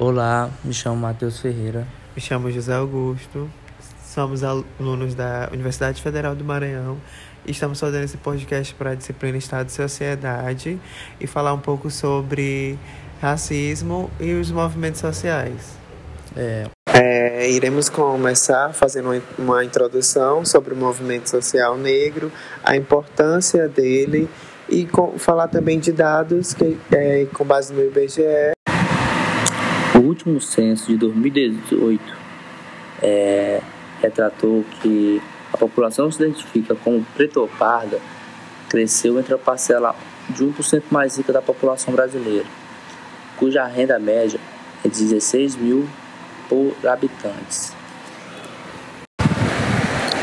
Olá, me chamo Matheus Ferreira. Me chamo José Augusto. Somos alunos da Universidade Federal do Maranhão e estamos fazendo esse podcast para a disciplina Estado e Sociedade e falar um pouco sobre racismo e os movimentos sociais. É, É, iremos começar fazendo uma, introdução sobre o movimento social negro, a importância dele e com- falar também de dados que, é, com base no IBGE último censo de 2018 é, retratou que a população que se identifica como preta ou parda cresceu entre a parcela de 1% mais rica da população brasileira, cuja renda média é 16 mil por habitantes.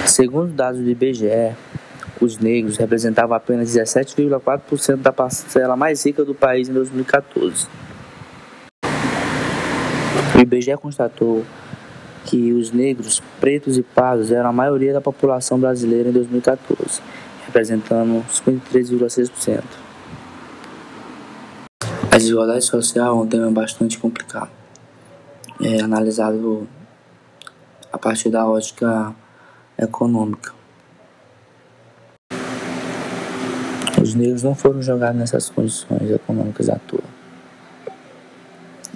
Segundo dados do IBGE, os negros representavam apenas 17,4% da parcela mais rica do país em 2014. O IBGE constatou que os negros, pretos e pardos eram a maioria da população brasileira em 2014, representando 53,6%. A desigualdade social é um tema bastante complicado, é analisado a partir da ótica econômica. Os negros não foram jogados nessas condições econômicas à toa.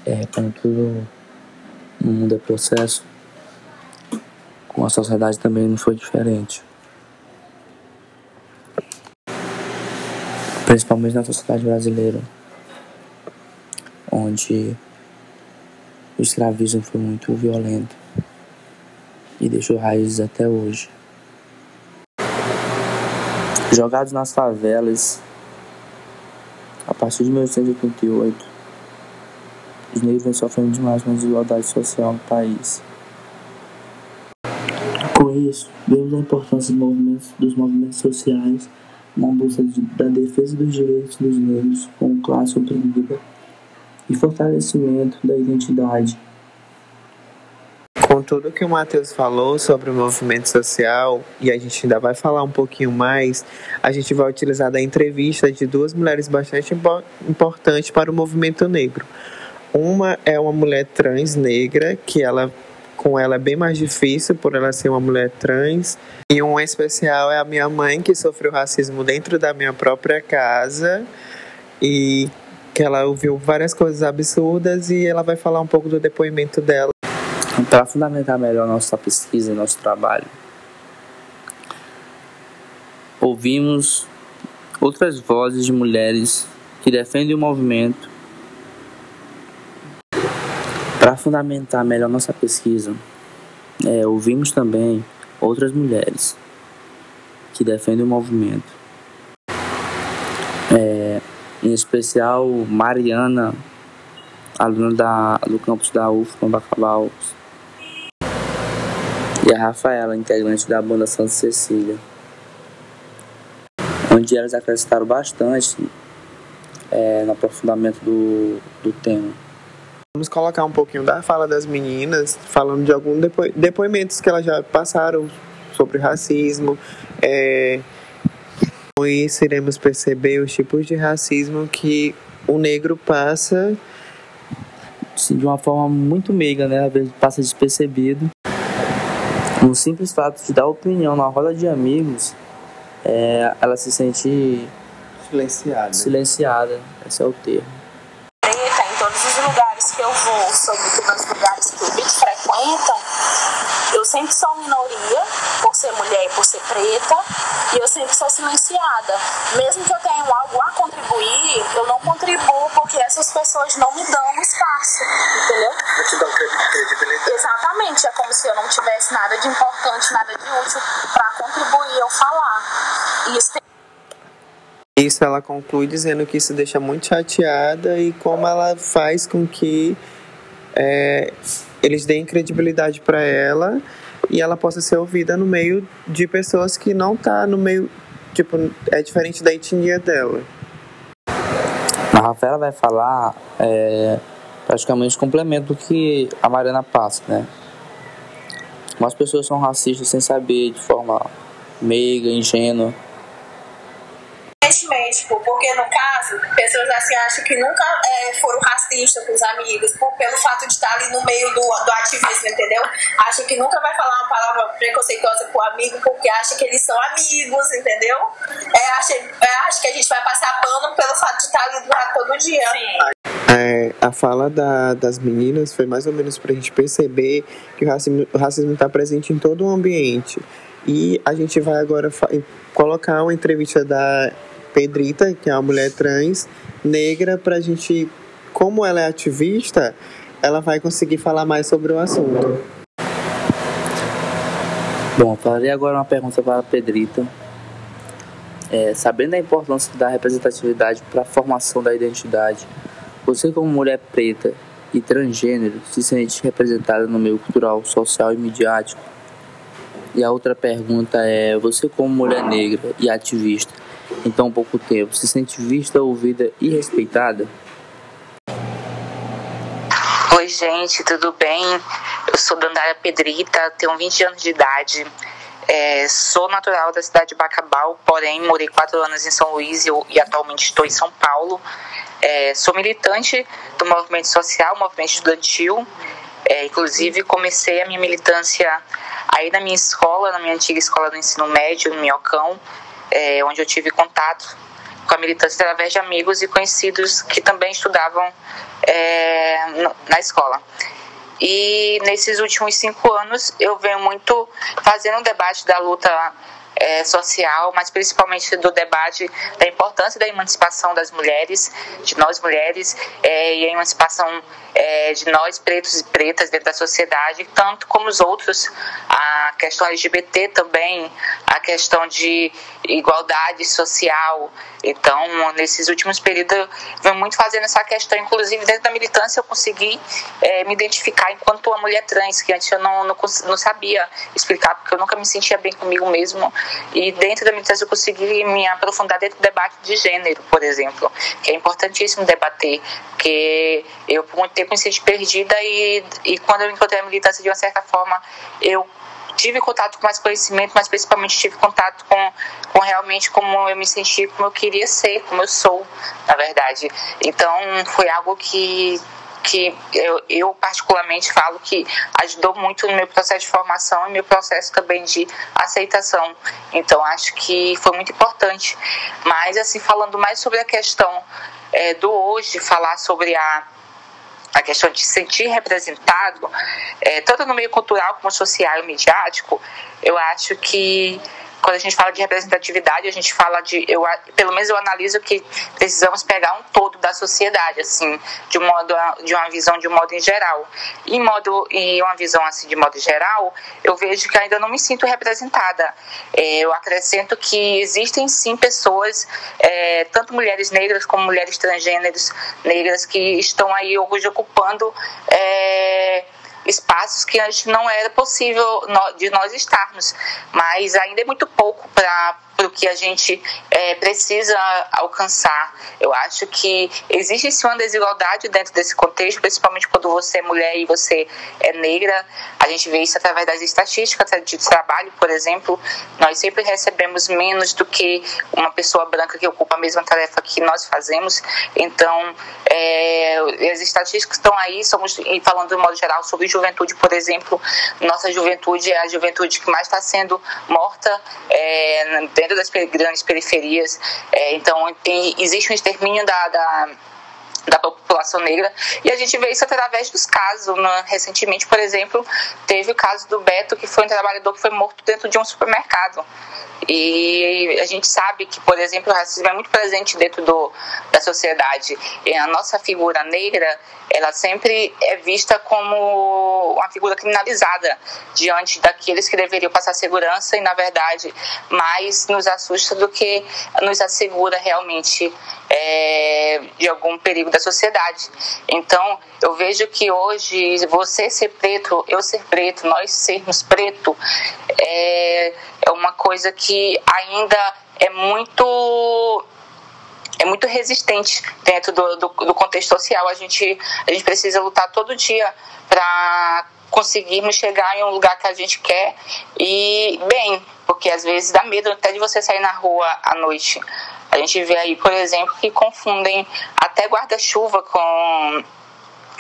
É, como tudo no mundo é processo, com a sociedade também não foi diferente. Principalmente na sociedade brasileira, onde o escravismo foi muito violento e deixou raízes até hoje. Jogados nas favelas, a partir de 1988, os negros vêm sofrendo demais com a desigualdade social no país. Com isso, vemos a importância dos movimentos, dos movimentos sociais na busca de, da defesa dos direitos dos negros como classe oprimida e fortalecimento da identidade. Com tudo que o Matheus falou sobre o movimento social, e a gente ainda vai falar um pouquinho mais, a gente vai utilizar da entrevista de duas mulheres bastante impo- importantes para o movimento negro. Uma é uma mulher trans negra, que ela com ela é bem mais difícil por ela ser uma mulher trans. E um especial é a minha mãe, que sofreu racismo dentro da minha própria casa. E que ela ouviu várias coisas absurdas e ela vai falar um pouco do depoimento dela. Para fundamentar melhor nossa pesquisa e nosso trabalho, ouvimos outras vozes de mulheres que defendem o movimento. Para fundamentar melhor nossa pesquisa, é, ouvimos também outras mulheres que defendem o movimento. É, em especial Mariana, aluna da, do campus da UFMA Bacabal, e a Rafaela, integrante da banda Santa Cecília, onde elas acrescentaram bastante é, no aprofundamento do, do tema. Vamos colocar um pouquinho da fala das meninas, falando de alguns depo depoimentos que elas já passaram sobre racismo. É, com isso, iremos perceber os tipos de racismo que o negro passa. Assim, de uma forma muito meiga, né? Às vezes passa despercebido. No simples fato de dar opinião na roda de amigos, é, ela se sente Silenciado. silenciada. Esse é o termo. Lugares que eu vou, sobretudo nos lugares que o Bito frequentam, eu sempre sou minoria, por ser mulher e por ser preta, e eu sempre sou silenciada. Mesmo que eu tenha algo a contribuir, eu não contribuo porque essas pessoas não me dão espaço, entendeu? Não te dá credibilidade. Exatamente, é como se eu não tivesse nada de importante, nada de útil para contribuir eu falar. E isso tem Isso ela conclui dizendo que isso deixa muito chateada e como ela faz com que é, eles deem credibilidade para ela e ela possa ser ouvida no meio de pessoas que não tá no meio, tipo, é diferente da etnia dela. A Rafaela vai falar é, praticamente complemento que a Mariana passa, né? Como as pessoas são racistas sem saber, de forma meiga, ingênua. Tipo, porque no caso, pessoas assim acham que nunca é, foram racistas com os amigos, por, pelo fato de estar ali no meio do, do ativismo, entendeu? Acham que nunca vai falar uma palavra preconceituosa pro amigo porque acha que eles são amigos, entendeu? É, acha, é, acha que a gente vai passar pano pelo fato de estar ali do lado todo dia. Sim. É, a fala da, das meninas foi mais ou menos para a gente perceber que o racismo está presente em todo o ambiente. E a gente vai agora colocar uma entrevista da Pedrita, que é uma mulher trans negra, para a gente, como ela é ativista, ela vai conseguir falar mais sobre o assunto. Bom, farei agora uma pergunta para a Pedrita. É, sabendo a importância da representatividade para a formação da identidade, você como mulher preta e transgênero se sente representada no meio cultural, social e midiático? E a outra pergunta é: você, como mulher negra e ativista, em tão pouco tempo, se sente vista, ouvida e respeitada? Oi, gente, tudo bem? Eu sou Dandara Pedrita, tenho 20 anos de idade. É, sou natural da cidade de Bacabal, porém morei quatro anos em São Luís e, e atualmente estou em São Paulo. É, sou militante do movimento social, movimento estudantil. É, inclusive, comecei a minha militância Aí na minha escola, na minha antiga escola do ensino médio, no Minhocão, é, onde eu tive contato com a militância através de amigos e conhecidos que também estudavam é, na escola. E nesses últimos cinco anos eu venho muito fazendo um debate da luta é, social, mas principalmente do debate da importância da emancipação das mulheres, de nós mulheres, é, e a emancipação é, de nós pretos e pretas dentro da sociedade, tanto como os outros, a questão LGBT também, a questão de igualdade social. Então, nesses últimos períodos, eu venho muito fazendo essa questão, inclusive dentro da militância eu consegui é, me identificar enquanto uma mulher trans, que antes eu não, não, não sabia explicar, porque eu nunca me sentia bem comigo mesmo. E dentro da militância eu consegui me aprofundar dentro do debate de gênero, por exemplo, que é importantíssimo debater, porque eu por muito tempo me senti perdida e, e quando eu encontrei a militância de uma certa forma, eu tive contato com mais conhecimento, mas principalmente tive contato com, com realmente como eu me senti, como eu queria ser, como eu sou, na verdade. Então, foi algo que que eu, eu, particularmente falo que ajudou muito no meu processo de formação e meu processo também de aceitação. Então acho que foi muito importante. Mas assim falando mais sobre a questão é, do hoje, falar sobre a a questão de se sentir representado, é, tanto no meio cultural como social e midiático, eu acho que quando a gente fala de representatividade, a gente fala de, eu, pelo menos eu analiso que precisamos pegar um todo da sociedade, assim, de um modo, de uma visão de um modo em geral. E modo, e uma visão assim de modo geral, eu vejo que ainda não me sinto representada. É, eu acrescento que existem sim pessoas, é, tanto mulheres negras como mulheres transgêneros negras que estão aí hoje ocupando é, espaços que antes não era possível de nós estarmos, mas ainda é muito pouco para o que a gente é, precisa alcançar. Eu acho que existe sim uma desigualdade dentro desse contexto, principalmente quando você é mulher e você é negra. A gente vê isso através das estatísticas de trabalho, por exemplo. Nós sempre recebemos menos do que uma pessoa branca que ocupa a mesma tarefa que nós fazemos. Então, é, as estatísticas estão aí. Somos falando de modo geral sobre juventude, por exemplo. Nossa juventude é a juventude que mais está sendo morta é, dentro das grandes periferias. É, então, tem, existe um extermínio da, da da população negra e a gente vê isso através dos casos. Né? Recentemente, por exemplo, teve o caso do Beto, que foi um trabalhador que foi morto dentro de um supermercado. E a gente sabe que, por exemplo, o racismo é muito presente dentro do, da sociedade. E a nossa figura negra, ela sempre é vista como uma figura criminalizada diante daqueles que deveriam passar segurança e, na verdade, mais nos assusta do que nos assegura realmente é, de algum perigo da sociedade. Então, eu vejo que hoje você ser preto, eu ser preto, nós sermos preto, é, é uma coisa que ainda é muito é muito resistente dentro do, do, do, contexto social. A gente, a gente precisa lutar todo dia para conseguirmos chegar em um lugar que a gente quer e bem, porque às vezes dá medo até de você sair na rua à noite. A gente vê aí, por exemplo, que confundem até guarda-chuva com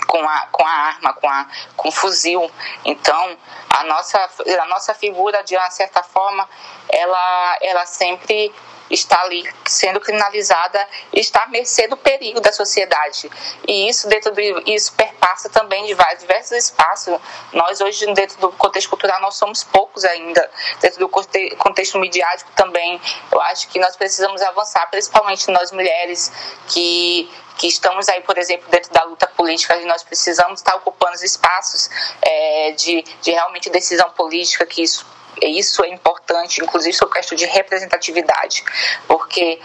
com a, com a arma, com, a, com o fuzil. Então, a nossa, a nossa figura, de uma certa forma, ela, ela sempre está ali sendo criminalizada está à mercê do perigo da sociedade. E isso dentro do, isso perpassa também de vários diversos espaços. Nós hoje dentro do contexto cultural nós somos poucos ainda. Dentro do contexto midiático também, eu acho que nós precisamos avançar, principalmente nós mulheres que que estamos aí, por exemplo, dentro da luta política, nós precisamos estar ocupando os espaços é, de, de realmente decisão política, que isso isso é importante, inclusive sobre questão de representatividade, porque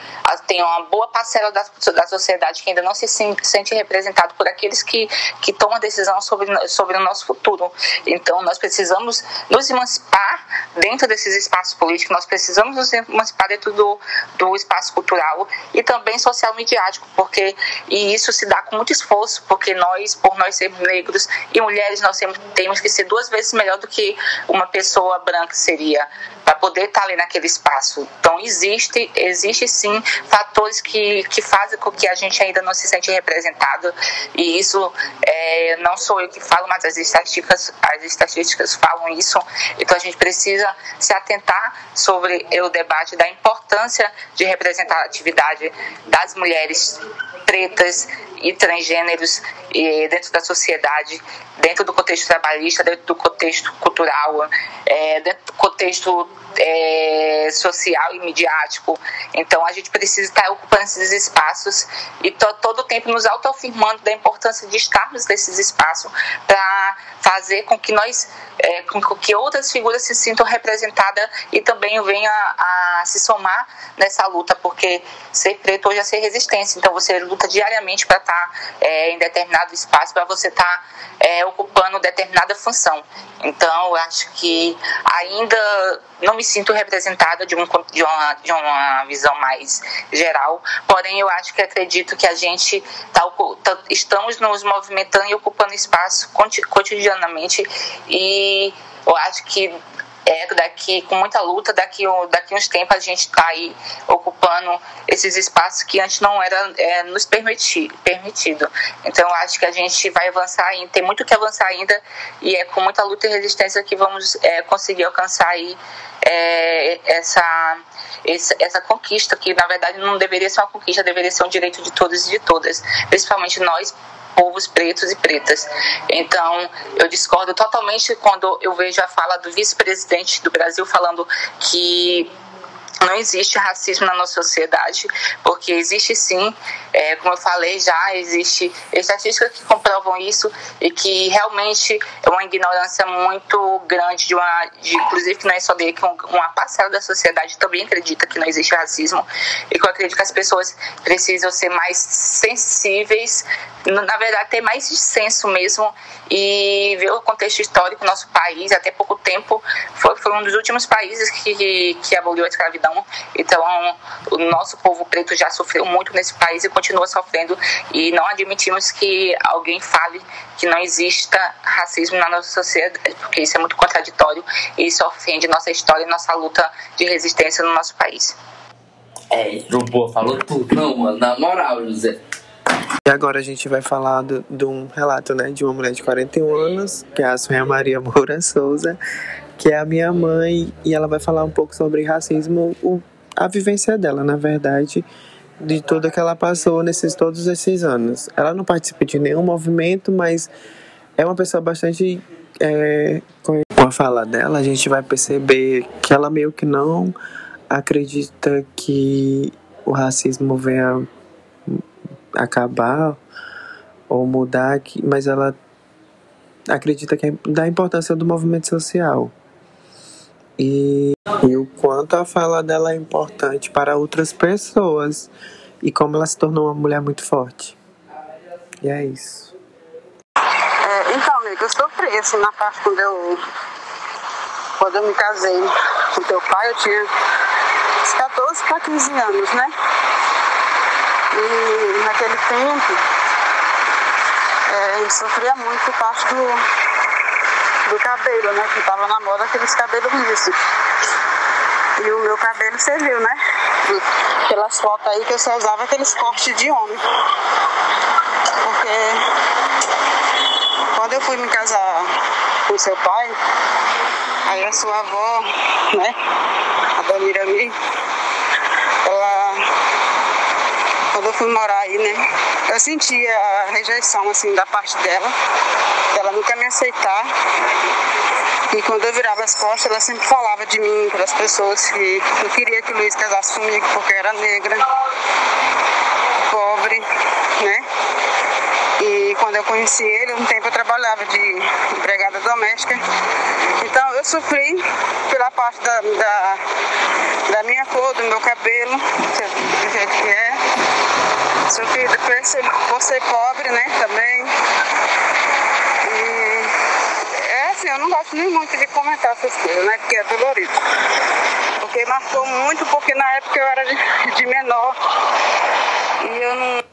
tem uma boa parcela da, da sociedade que ainda não se sente representado por aqueles que, que tomam decisão sobre, sobre o nosso futuro. Então, nós precisamos nos emancipar dentro desses espaços políticos, nós precisamos nos emancipar dentro do, do espaço cultural e também social midiático, porque e isso se dá com muito esforço, porque nós, por nós sermos negros e mulheres, nós sempre temos que ser duas vezes melhor do que uma pessoa branca sería para poder estar ali naquele espaço. Então existe, existe sim fatores que, que fazem com que a gente ainda não se sente representado e isso é, não sou eu que falo, mas as estatísticas, as estatísticas falam isso. Então a gente precisa se atentar sobre o debate da importância de representatividade das mulheres pretas e transgêneros e dentro da sociedade, dentro do contexto trabalhista, dentro do contexto cultural, é, dentro do contexto é, social e midiático. Então a gente precisa estar ocupando esses espaços e todo o tempo nos autoafirmando da importância de estarmos nesses espaços para fazer com que nós, é, com que outras figuras se sintam representadas e também venham a, a, se somar nessa luta, porque ser preto hoje é ser resistência. Então você luta diariamente para estar é, em determinado espaço, para você estar é, ocupando determinada função. Então eu acho que ainda não me sinto representada de, um, de, uma, de uma visão mais geral, porém eu acho que acredito que a gente tá, tá, estamos nos movimentando e ocupando espaço cotidianamente e eu acho que é, daqui com muita luta, daqui, daqui uns tempos a gente está aí ocupando esses espaços que antes não era é, nos permitir, permitido. Então acho que a gente vai avançar ainda, tem muito que avançar ainda e é com muita luta e resistência que vamos é, conseguir alcançar aí é, essa, essa, essa conquista que na verdade não deveria ser uma conquista, deveria ser um direito de todos e de todas, principalmente nós povos pretos e pretas. Então, eu discordo totalmente quando eu vejo a fala do vice-presidente do Brasil falando que não existe racismo na nossa sociedade, porque existe sim, é, como eu falei já, existe estatísticas que comprovam isso e que realmente é uma ignorância muito grande de uma, de, inclusive que não é só dele, que uma parcela da sociedade também acredita que não existe racismo. E que eu acredito que as pessoas precisam ser mais sensíveis, na verdade ter mais senso mesmo e ver o contexto histórico do nosso país, até pouco tempo foi, foi um dos últimos países que, que aboliu a escravidão escravidão. Então, o nosso povo preto já sofreu muito nesse país e continua sofrendo. E não admitimos que alguém fale que não exista racismo na nossa sociedade, porque isso é muito contraditório e isso ofende nossa história e nossa luta de resistência no nosso país. É, Jumbo falou tudo, não, mano, na moral, José. E agora a gente vai falar de, de um relato, né, de uma mulher de 41 anos, que é a Sônia Maria Moura Souza, que é a minha mãe, e ela vai falar um pouco sobre racismo, o, a vivência dela, na verdade, de tudo que ela passou nesses todos esses anos. Ela não participa de nenhum movimento, mas é uma pessoa bastante. É, com a fala dela, a gente vai perceber que ela meio que não acredita que o racismo venha acabar ou mudar, mas ela acredita que é da importância do movimento social e, e o quanto a fala dela é importante para outras pessoas e como ela se tornou uma mulher muito forte. E é isso. É, então, amiga, eu sofri assim na parte quando eu quando eu me casei com teu pai, eu tinha 14 para 15 anos, né? E naquele tempo é, gente sofria muito parte do, do cabelo, né? Que tava na moda aqueles cabelos lisos. E o meu cabelo, você viu, né? pelas fotos aí que eu só usava aqueles cortes de homem. Porque quando eu fui me casar com seu pai, aí a sua avó, né, a dona Irami, ela quando eu fui morar aí, né, eu sentia a rejeição assim da parte dela, ela nunca me aceitar. E quando eu virava as costas, ela sempre falava de mim para as pessoas que eu queria que o Luiz casasse comigo porque era negra, pobre, né? Quando eu conheci ele, um tempo eu trabalhava de empregada doméstica. Então eu sofri pela parte da, da, da minha cor, do meu cabelo, do jeito que é. Sofri depois por ser pobre, né, também. E é assim, eu não gosto nem muito de comentar essas coisas, né, porque é dolorido. Porque marcou muito, porque na época eu era de, de menor. E eu não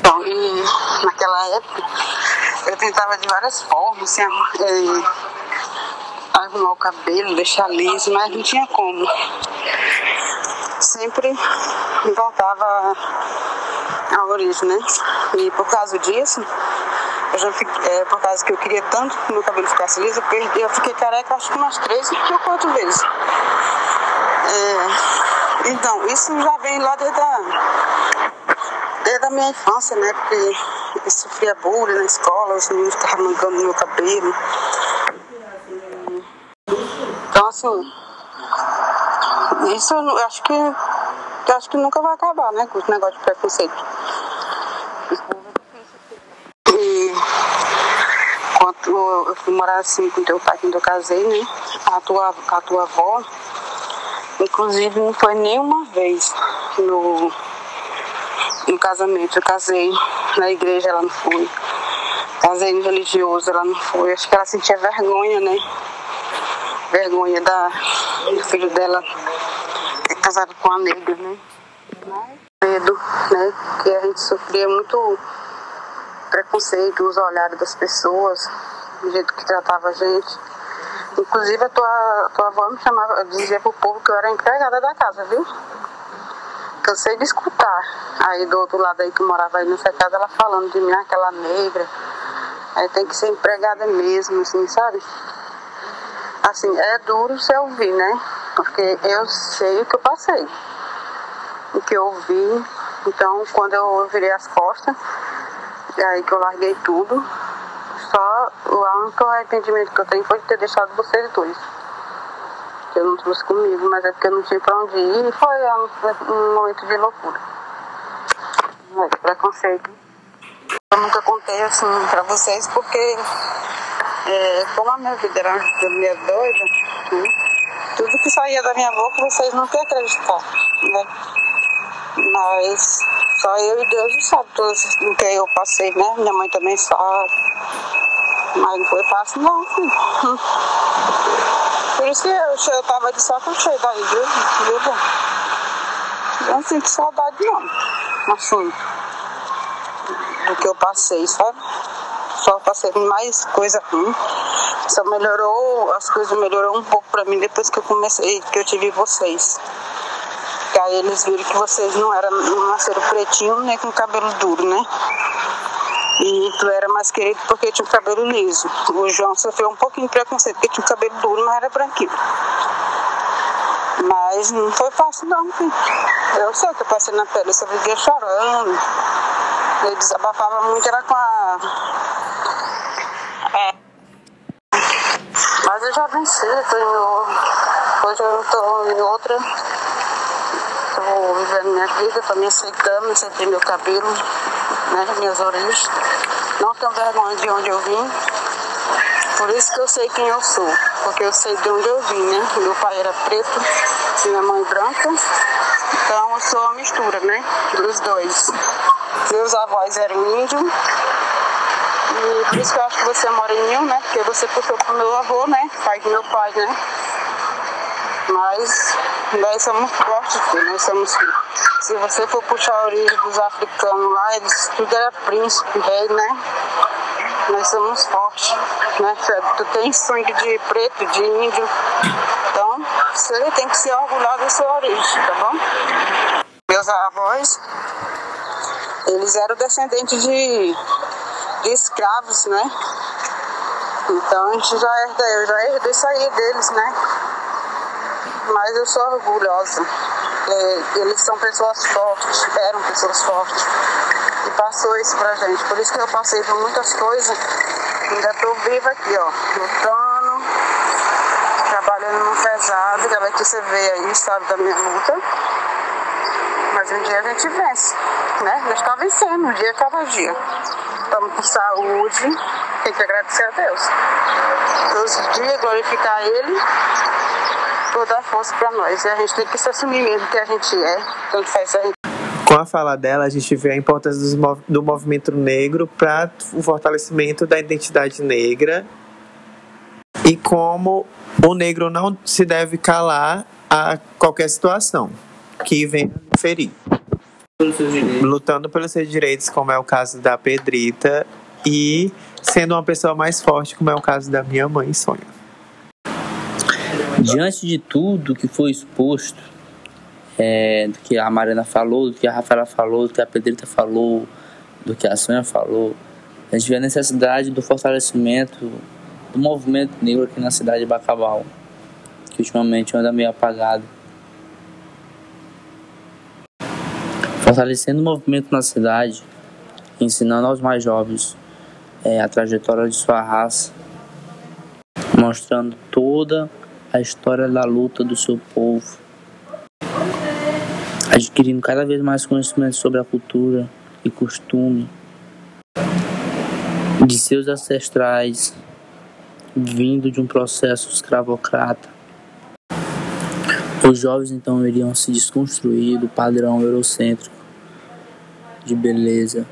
então, e naquela época eu tentava de várias formas, assim, é, arrumar o cabelo, deixar liso, mas não tinha como. Sempre voltava à origem, né? E por causa disso, eu já fiquei, é, por causa que eu queria tanto que meu cabelo ficasse liso, eu fiquei careca acho que umas três ou quatro vezes. É, então, isso já vem lá desde a desde a minha infância, né? Porque eu sofria bullying na escola, os meninos ficavam mancando meu cabelo. Então, assim, isso eu acho que, eu acho que nunca vai acabar, né? Com esse negócio de preconceito. E quando eu fui morar assim com teu pai quando eu casei, né? A tua, a tua avó, inclusive não foi nenhuma vez no no casamento. Eu casei na igreja, ela não foi. Casei no religioso, ela não foi. Acho que ela sentia vergonha, né? Vergonha da, do filho dela ter casado com a negra, né? Medo, né? Que a gente sofria muito preconceito, os olhares das pessoas, do jeito que tratava a gente. Inclusive a tua, tua avó me chamava, dizia pro povo que eu era empregada da casa, viu? Cansei de escutar. Aí do outro lado aí que morava aí nessa casa, ela falando de mim, aquela negra. Aí tem que ser empregada mesmo, assim, sabe? Assim, é duro você ouvir, né? Porque eu sei o que eu passei. O que eu ouvi. Então, quando eu virei as costas, é aí que eu larguei tudo. Só o único arrependimento que eu tenho foi de ter deixado vocês dois que eu não trouxe comigo, mas é porque eu não tinha pra onde ir e foi um momento de loucura. É, preconceito. Eu nunca contei assim pra vocês porque é, como a minha vida era meio doida, né? tudo que saía da minha boca vocês não iam acreditar, né? Mas só eu e Deus sabe tudo o que eu passei, né? Minha mãe também sabe. Mas não foi fácil não. Por isso que eu, eu tava de saco cheio daí, viu? Eu não sinto saudade não. Assim, do que eu passei, sabe? Só passei mais coisa ruim. Só melhorou, as coisas melhorou um pouco pra mim depois que eu comecei, que eu tive vocês. Que aí eles viram que vocês não eram, não nasceram pretinho nem com cabelo duro, né? E tu era mais querido porque tinha o cabelo liso. O João sofreu um pouquinho de preconceito porque tinha o cabelo duro, mas era branquinho. Mas não foi fácil não. Eu sei que eu passei na pele, eu vivia chorando. Ele desabafava muito, era com a. É. Mas eu já venci, eu hoje eu estou em outra. Estou vivendo minha vida, estou me aceitando, aceitei meu cabelo né, minhas origens. Não tenho vergonha de onde eu vim. Por isso que eu sei quem eu sou. Porque eu sei de onde eu vim, né? Meu pai era preto, minha mãe branca. Então eu sou uma mistura, né? Dos dois. Meus avós eram índios. E por isso que eu acho que você é moreninho, né? Porque você puxou pro meu avô, né? Pai do meu pai, né? Mas nós somos fortes. Nós somos se você for puxar a origem dos africanos lá, eles tudo era príncipe, rei, né? nós somos fortes, né? Tu tem sangue de preto, de índio, então você tem que se orgulhar da sua origem, tá bom? Meus avós, eles eram descendentes de, de escravos, né? Então a gente já herdou, eu já herdei aí deles, né? Mas eu sou orgulhosa. É, eles são pessoas fortes, eram pessoas fortes. E passou isso pra gente. Por isso que eu passei por muitas coisas. Ainda tô viva aqui, ó, lutando, trabalhando no pesado, é que você vê aí, sabe, da minha luta. Mas um dia a gente vence, né? A gente tá vencendo, um dia cada dia. Estamos com saúde, tem que agradecer a Deus. Todos os dias glorificar Ele, toda a força para nós. E a gente tem que se assumir mesmo que a gente é, tanto faz a gente. Com a fala dela, a gente vê a importância do movimento negro para o fortalecimento da identidade negra e como o negro não se deve calar a qualquer situação que venha ferir. Lutando pelos seus direitos, como é o caso da Pedrita, e sendo uma pessoa mais forte, como é o caso da minha mãe, Sônia. Diante de tudo que foi exposto, é, do que a Mariana falou, do que a Rafaela falou, do que a Pedrita falou, do que a Sônia falou, a gente vê a necessidade do fortalecimento do movimento negro aqui na cidade de Bacabal, que ultimamente anda meio apagado. Fortalecendo o movimento na cidade, ensinando aos mais jovens é, a trajetória de sua raça, mostrando toda a história da luta do seu povo, adquirindo cada vez mais conhecimento sobre a cultura e costume de seus ancestrais, vindo de um processo escravocrata. Os jovens então iriam se desconstruir do padrão eurocêntrico de beleza